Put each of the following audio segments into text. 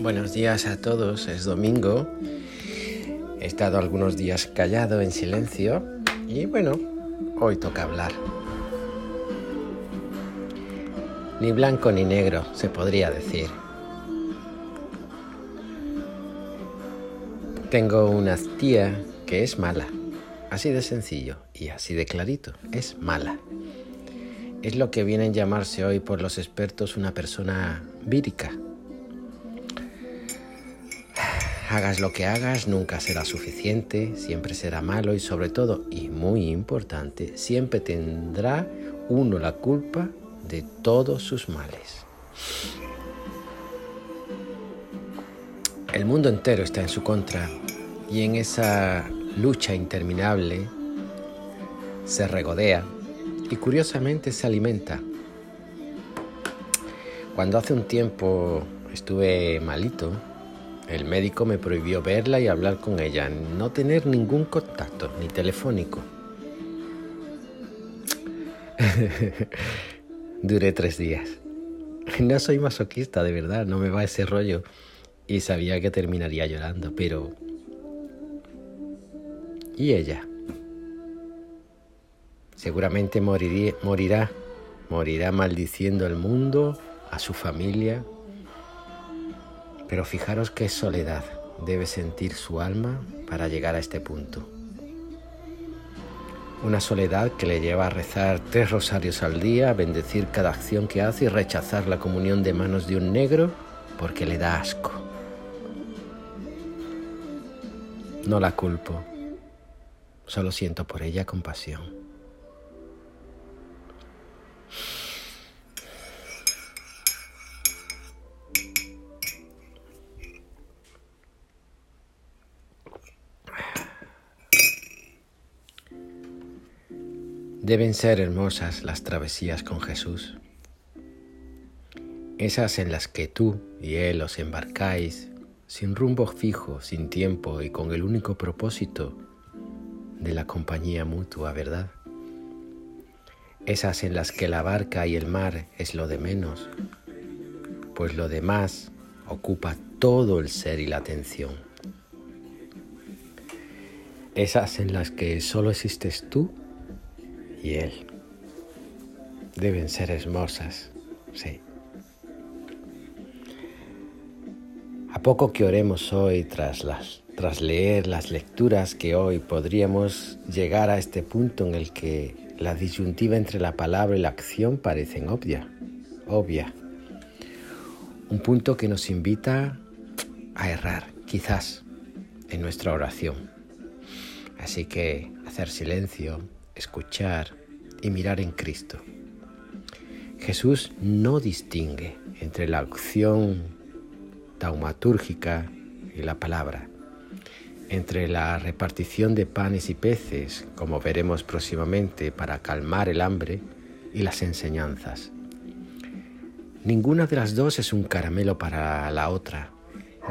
Buenos días a todos, es domingo. He estado algunos días callado en silencio y bueno, hoy toca hablar. Ni blanco ni negro, se podría decir. Tengo una tía que es mala, así de sencillo y así de clarito, es mala. Es lo que viene a llamarse hoy por los expertos una persona vírica. Hagas lo que hagas, nunca será suficiente, siempre será malo y sobre todo, y muy importante, siempre tendrá uno la culpa de todos sus males. El mundo entero está en su contra y en esa lucha interminable se regodea y curiosamente se alimenta. Cuando hace un tiempo estuve malito, el médico me prohibió verla y hablar con ella, no tener ningún contacto, ni telefónico. Duré tres días. No soy masoquista, de verdad, no me va ese rollo y sabía que terminaría llorando, pero... ¿Y ella? Seguramente morirá, morirá maldiciendo al mundo, a su familia. Pero fijaros qué soledad debe sentir su alma para llegar a este punto. Una soledad que le lleva a rezar tres rosarios al día, a bendecir cada acción que hace y rechazar la comunión de manos de un negro porque le da asco. No la culpo, solo siento por ella compasión. Deben ser hermosas las travesías con Jesús, esas en las que tú y Él os embarcáis sin rumbo fijo, sin tiempo y con el único propósito de la compañía mutua, ¿verdad? Esas en las que la barca y el mar es lo de menos, pues lo demás ocupa todo el ser y la atención. Esas en las que solo existes tú y Él. Deben ser hermosas, sí. poco que oremos hoy tras, las, tras leer las lecturas que hoy podríamos llegar a este punto en el que la disyuntiva entre la palabra y la acción parecen obvia, obvia. Un punto que nos invita a errar, quizás, en nuestra oración. Así que hacer silencio, escuchar y mirar en Cristo. Jesús no distingue entre la acción taumatúrgica y la palabra, entre la repartición de panes y peces, como veremos próximamente, para calmar el hambre, y las enseñanzas. Ninguna de las dos es un caramelo para la otra,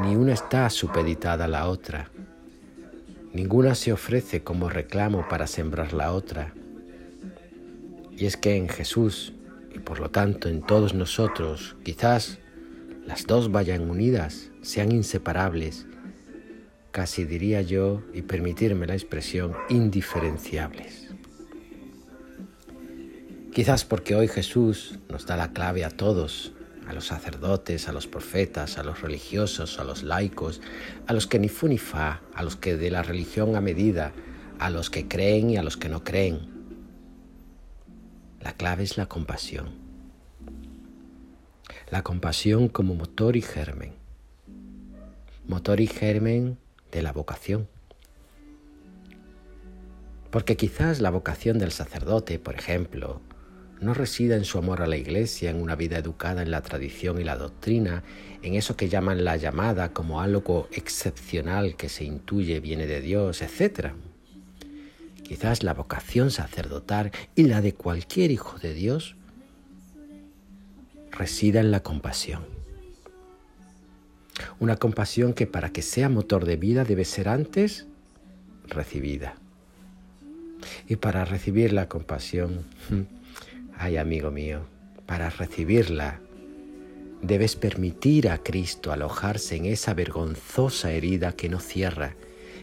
ni una está supeditada a la otra. Ninguna se ofrece como reclamo para sembrar la otra. Y es que en Jesús, y por lo tanto en todos nosotros, quizás las dos vayan unidas, sean inseparables, casi diría yo, y permitirme la expresión, indiferenciables. Quizás porque hoy Jesús nos da la clave a todos, a los sacerdotes, a los profetas, a los religiosos, a los laicos, a los que ni fu ni fa, a los que de la religión a medida, a los que creen y a los que no creen. La clave es la compasión la compasión como motor y germen, motor y germen de la vocación. Porque quizás la vocación del sacerdote, por ejemplo, no resida en su amor a la iglesia, en una vida educada en la tradición y la doctrina, en eso que llaman la llamada como algo excepcional que se intuye viene de Dios, etc. Quizás la vocación sacerdotal y la de cualquier hijo de Dios resida en la compasión. Una compasión que para que sea motor de vida debe ser antes recibida. Y para recibir la compasión, ay amigo mío, para recibirla debes permitir a Cristo alojarse en esa vergonzosa herida que no cierra,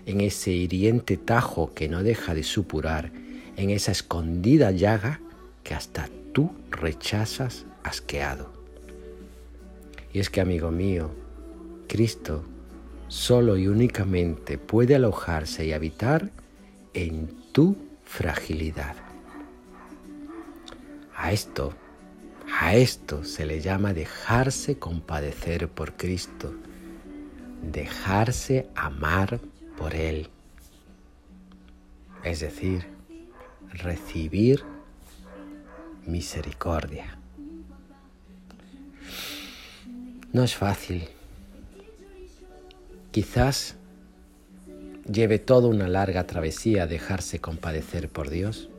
en ese hiriente tajo que no deja de supurar, en esa escondida llaga que hasta tú rechazas asqueado. Y es que, amigo mío, Cristo solo y únicamente puede alojarse y habitar en tu fragilidad. A esto, a esto se le llama dejarse compadecer por Cristo, dejarse amar por Él. Es decir, recibir misericordia. No es fácil. Quizás lleve toda una larga travesía dejarse compadecer por Dios,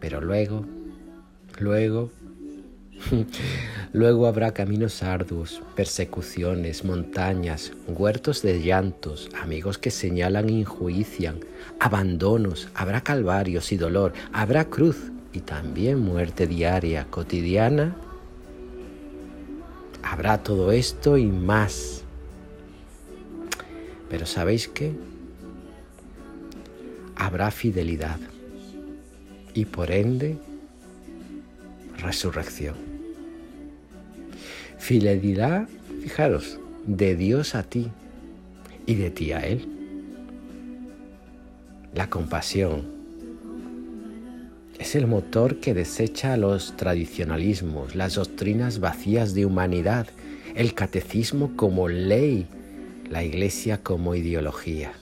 pero luego, luego, luego habrá caminos arduos, persecuciones, montañas, huertos de llantos, amigos que señalan e enjuician, abandonos, habrá calvarios y dolor, habrá cruz y también muerte diaria, cotidiana. Habrá todo esto y más. Pero ¿sabéis qué? Habrá fidelidad y por ende resurrección. Fidelidad, fijaros, de Dios a ti y de ti a Él. La compasión, es el motor que desecha los tradicionalismos, las doctrinas vacías de humanidad, el catecismo como ley, la iglesia como ideología.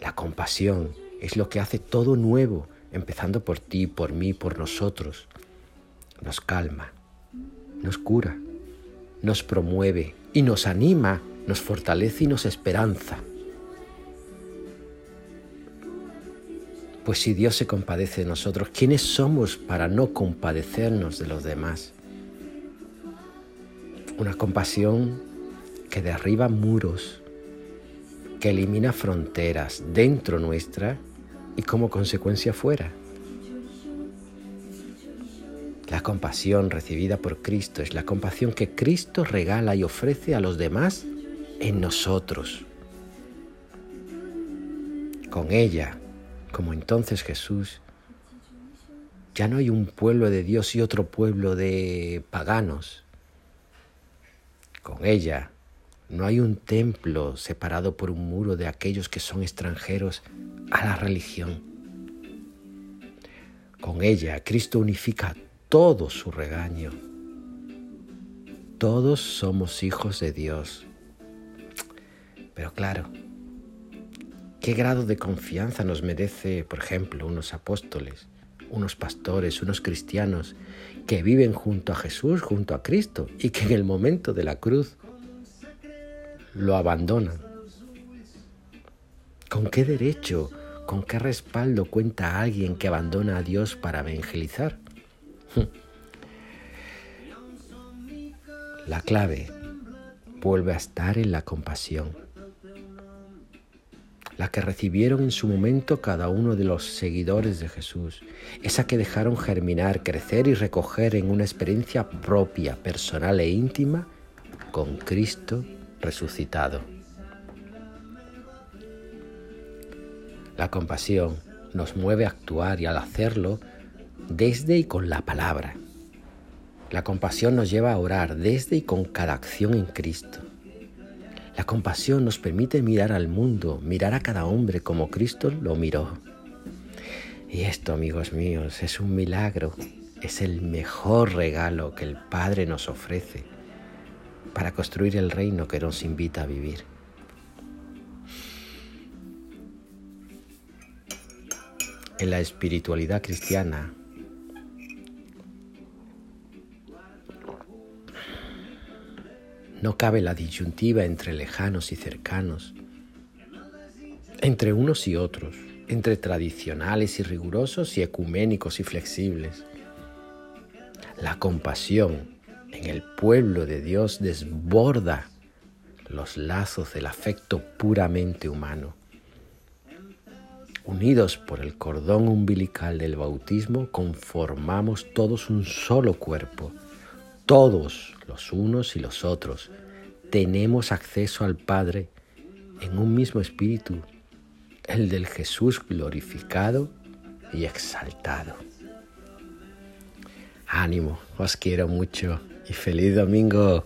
La compasión es lo que hace todo nuevo, empezando por ti, por mí, por nosotros. Nos calma, nos cura, nos promueve y nos anima, nos fortalece y nos esperanza. Pues si Dios se compadece de nosotros, ¿quiénes somos para no compadecernos de los demás? Una compasión que derriba muros, que elimina fronteras dentro nuestra y como consecuencia fuera. La compasión recibida por Cristo es la compasión que Cristo regala y ofrece a los demás en nosotros. Con ella como entonces Jesús, ya no hay un pueblo de Dios y otro pueblo de paganos. Con ella no hay un templo separado por un muro de aquellos que son extranjeros a la religión. Con ella Cristo unifica todo su regaño. Todos somos hijos de Dios. Pero claro, ¿Qué grado de confianza nos merece, por ejemplo, unos apóstoles, unos pastores, unos cristianos que viven junto a Jesús, junto a Cristo, y que en el momento de la cruz lo abandonan? ¿Con qué derecho, con qué respaldo cuenta alguien que abandona a Dios para evangelizar? La clave vuelve a estar en la compasión la que recibieron en su momento cada uno de los seguidores de Jesús, esa que dejaron germinar, crecer y recoger en una experiencia propia, personal e íntima con Cristo resucitado. La compasión nos mueve a actuar y al hacerlo desde y con la palabra. La compasión nos lleva a orar desde y con cada acción en Cristo. La compasión nos permite mirar al mundo, mirar a cada hombre como Cristo lo miró. Y esto, amigos míos, es un milagro, es el mejor regalo que el Padre nos ofrece para construir el reino que nos invita a vivir. En la espiritualidad cristiana No cabe la disyuntiva entre lejanos y cercanos, entre unos y otros, entre tradicionales y rigurosos y ecuménicos y flexibles. La compasión en el pueblo de Dios desborda los lazos del afecto puramente humano. Unidos por el cordón umbilical del bautismo, conformamos todos un solo cuerpo. Todos, los unos y los otros, tenemos acceso al Padre en un mismo espíritu, el del Jesús glorificado y exaltado. Ánimo, os quiero mucho y feliz domingo.